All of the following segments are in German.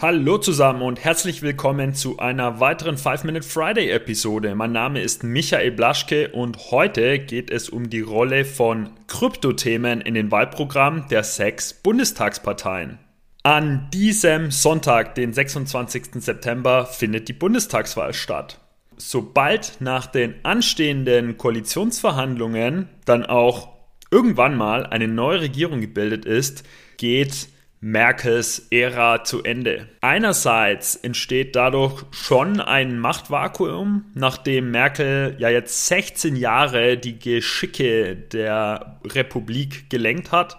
Hallo zusammen und herzlich willkommen zu einer weiteren 5-Minute Friday Episode. Mein Name ist Michael Blaschke und heute geht es um die Rolle von Kryptothemen in den Wahlprogrammen der sechs Bundestagsparteien. An diesem Sonntag, den 26. September, findet die Bundestagswahl statt. Sobald nach den anstehenden Koalitionsverhandlungen dann auch irgendwann mal eine neue Regierung gebildet ist, geht Merkels Ära zu Ende. Einerseits entsteht dadurch schon ein Machtvakuum, nachdem Merkel ja jetzt 16 Jahre die Geschicke der Republik gelenkt hat.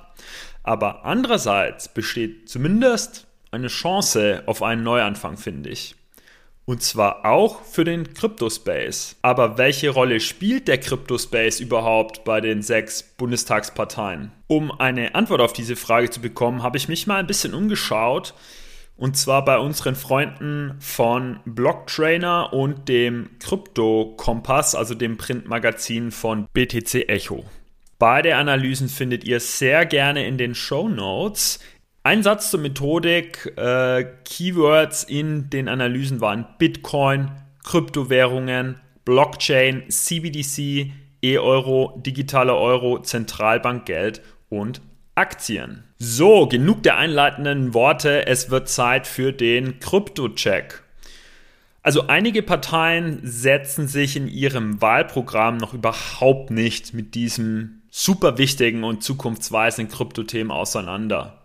Aber andererseits besteht zumindest eine Chance auf einen Neuanfang, finde ich. Und zwar auch für den Cryptospace. Aber welche Rolle spielt der Cryptospace überhaupt bei den sechs Bundestagsparteien? Um eine Antwort auf diese Frage zu bekommen, habe ich mich mal ein bisschen umgeschaut. Und zwar bei unseren Freunden von Blocktrainer und dem Krypto-Kompass, also dem Printmagazin von BTC Echo. Beide Analysen findet ihr sehr gerne in den Show Notes. Ein Satz zur Methodik. Äh, Keywords in den Analysen waren Bitcoin, Kryptowährungen, Blockchain, CBDC, E-Euro, digitaler Euro, Zentralbankgeld und Aktien. So, genug der einleitenden Worte. Es wird Zeit für den Krypto-Check. Also einige Parteien setzen sich in ihrem Wahlprogramm noch überhaupt nicht mit diesem super wichtigen und zukunftsweisenden Kryptothemen auseinander.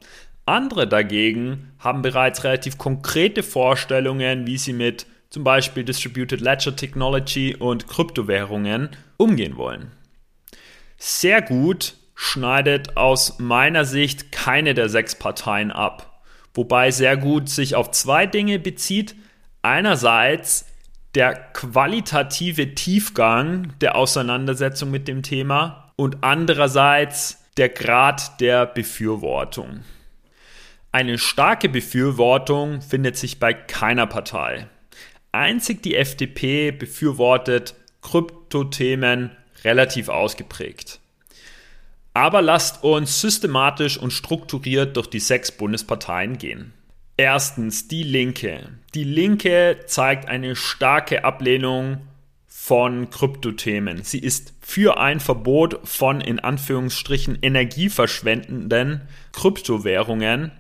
Andere dagegen haben bereits relativ konkrete Vorstellungen, wie sie mit zum Beispiel Distributed Ledger Technology und Kryptowährungen umgehen wollen. Sehr gut schneidet aus meiner Sicht keine der sechs Parteien ab, wobei sehr gut sich auf zwei Dinge bezieht. Einerseits der qualitative Tiefgang der Auseinandersetzung mit dem Thema und andererseits der Grad der Befürwortung. Eine starke Befürwortung findet sich bei keiner Partei. Einzig die FDP befürwortet Kryptothemen relativ ausgeprägt. Aber lasst uns systematisch und strukturiert durch die sechs Bundesparteien gehen. Erstens die Linke. Die Linke zeigt eine starke Ablehnung von Kryptothemen. Sie ist für ein Verbot von in Anführungsstrichen energieverschwendenden Kryptowährungen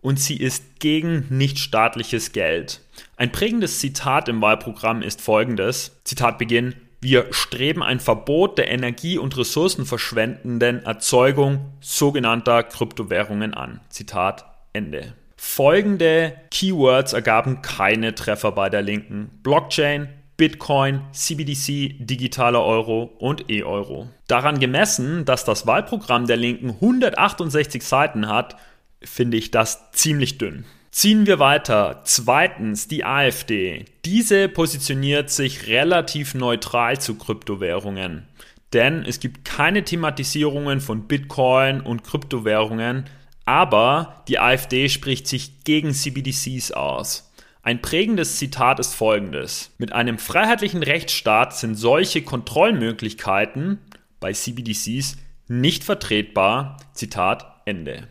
und sie ist gegen nichtstaatliches Geld. Ein prägendes Zitat im Wahlprogramm ist folgendes. Zitat Beginn. Wir streben ein Verbot der energie- und ressourcenverschwendenden Erzeugung sogenannter Kryptowährungen an. Zitat Ende. Folgende Keywords ergaben keine Treffer bei der Linken. Blockchain, Bitcoin, CBDC, digitaler Euro und E-Euro. Daran gemessen, dass das Wahlprogramm der Linken 168 Seiten hat, finde ich das ziemlich dünn. Ziehen wir weiter. Zweitens die AfD. Diese positioniert sich relativ neutral zu Kryptowährungen. Denn es gibt keine Thematisierungen von Bitcoin und Kryptowährungen, aber die AfD spricht sich gegen CBDCs aus. Ein prägendes Zitat ist folgendes. Mit einem freiheitlichen Rechtsstaat sind solche Kontrollmöglichkeiten bei CBDCs nicht vertretbar. Zitat Ende.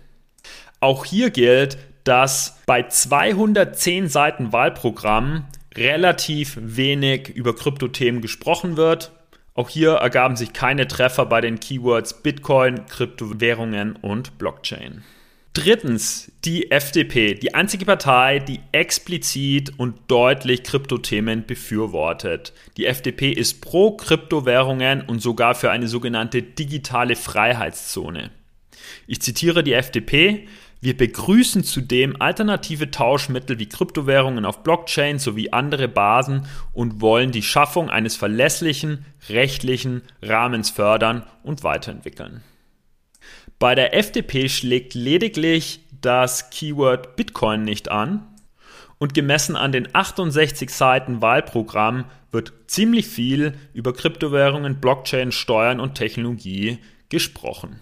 Auch hier gilt, dass bei 210 Seiten Wahlprogramm relativ wenig über Kryptothemen gesprochen wird. Auch hier ergaben sich keine Treffer bei den Keywords Bitcoin, Kryptowährungen und Blockchain. Drittens, die FDP, die einzige Partei, die explizit und deutlich Kryptothemen befürwortet. Die FDP ist pro Kryptowährungen und sogar für eine sogenannte digitale Freiheitszone. Ich zitiere die FDP. Wir begrüßen zudem alternative Tauschmittel wie Kryptowährungen auf Blockchain sowie andere Basen und wollen die Schaffung eines verlässlichen rechtlichen Rahmens fördern und weiterentwickeln. Bei der FDP schlägt lediglich das Keyword Bitcoin nicht an und gemessen an den 68 Seiten Wahlprogramm wird ziemlich viel über Kryptowährungen, Blockchain, Steuern und Technologie gesprochen.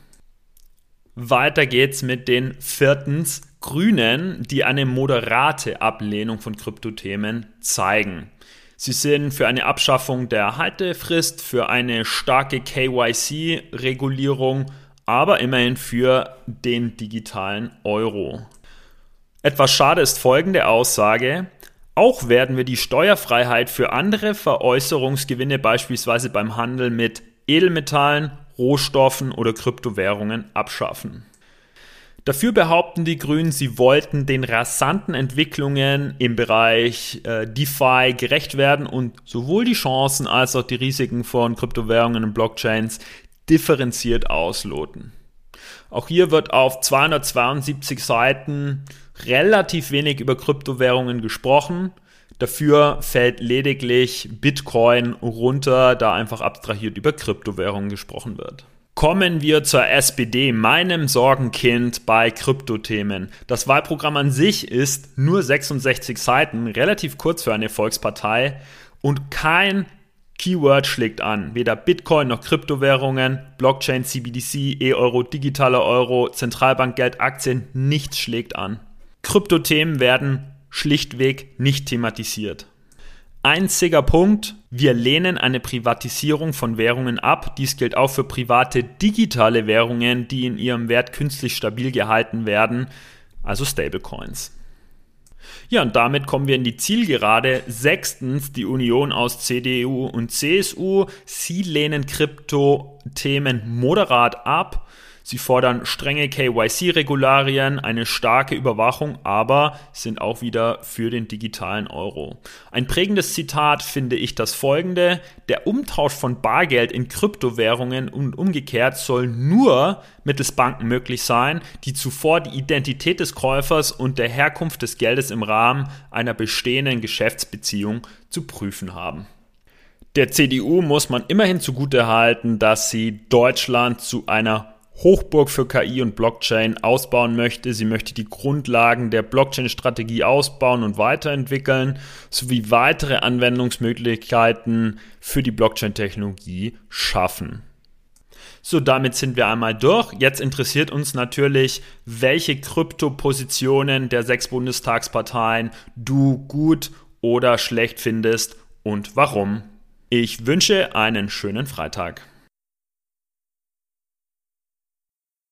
Weiter geht's mit den viertens Grünen, die eine moderate Ablehnung von Kryptothemen zeigen. Sie sind für eine Abschaffung der Haltefrist, für eine starke KYC-Regulierung, aber immerhin für den digitalen Euro. Etwas schade ist folgende Aussage. Auch werden wir die Steuerfreiheit für andere Veräußerungsgewinne beispielsweise beim Handel mit Edelmetallen, Rohstoffen oder Kryptowährungen abschaffen. Dafür behaupten die Grünen, sie wollten den rasanten Entwicklungen im Bereich äh, DeFi gerecht werden und sowohl die Chancen als auch die Risiken von Kryptowährungen und Blockchains differenziert ausloten. Auch hier wird auf 272 Seiten relativ wenig über Kryptowährungen gesprochen. Dafür fällt lediglich Bitcoin runter, da einfach abstrahiert über Kryptowährungen gesprochen wird. Kommen wir zur SPD, meinem Sorgenkind bei Kryptothemen. Das Wahlprogramm an sich ist nur 66 Seiten, relativ kurz für eine Volkspartei und kein Keyword schlägt an. Weder Bitcoin noch Kryptowährungen, Blockchain, CBDC, E-Euro, digitaler Euro, Zentralbankgeld, Aktien, nichts schlägt an. Kryptothemen werden schlichtweg nicht thematisiert. Einziger Punkt, wir lehnen eine Privatisierung von Währungen ab. Dies gilt auch für private digitale Währungen, die in ihrem Wert künstlich stabil gehalten werden, also Stablecoins. Ja, und damit kommen wir in die Zielgerade. Sechstens, die Union aus CDU und CSU. Sie lehnen Krypto-Themen moderat ab. Sie fordern strenge KYC-Regularien, eine starke Überwachung, aber sind auch wieder für den digitalen Euro. Ein prägendes Zitat finde ich das folgende. Der Umtausch von Bargeld in Kryptowährungen und umgekehrt soll nur mittels Banken möglich sein, die zuvor die Identität des Käufers und der Herkunft des Geldes im Rahmen einer bestehenden Geschäftsbeziehung zu prüfen haben. Der CDU muss man immerhin zugutehalten, dass sie Deutschland zu einer Hochburg für KI und Blockchain ausbauen möchte. Sie möchte die Grundlagen der Blockchain-Strategie ausbauen und weiterentwickeln, sowie weitere Anwendungsmöglichkeiten für die Blockchain-Technologie schaffen. So, damit sind wir einmal durch. Jetzt interessiert uns natürlich, welche Kryptopositionen der sechs Bundestagsparteien du gut oder schlecht findest und warum. Ich wünsche einen schönen Freitag.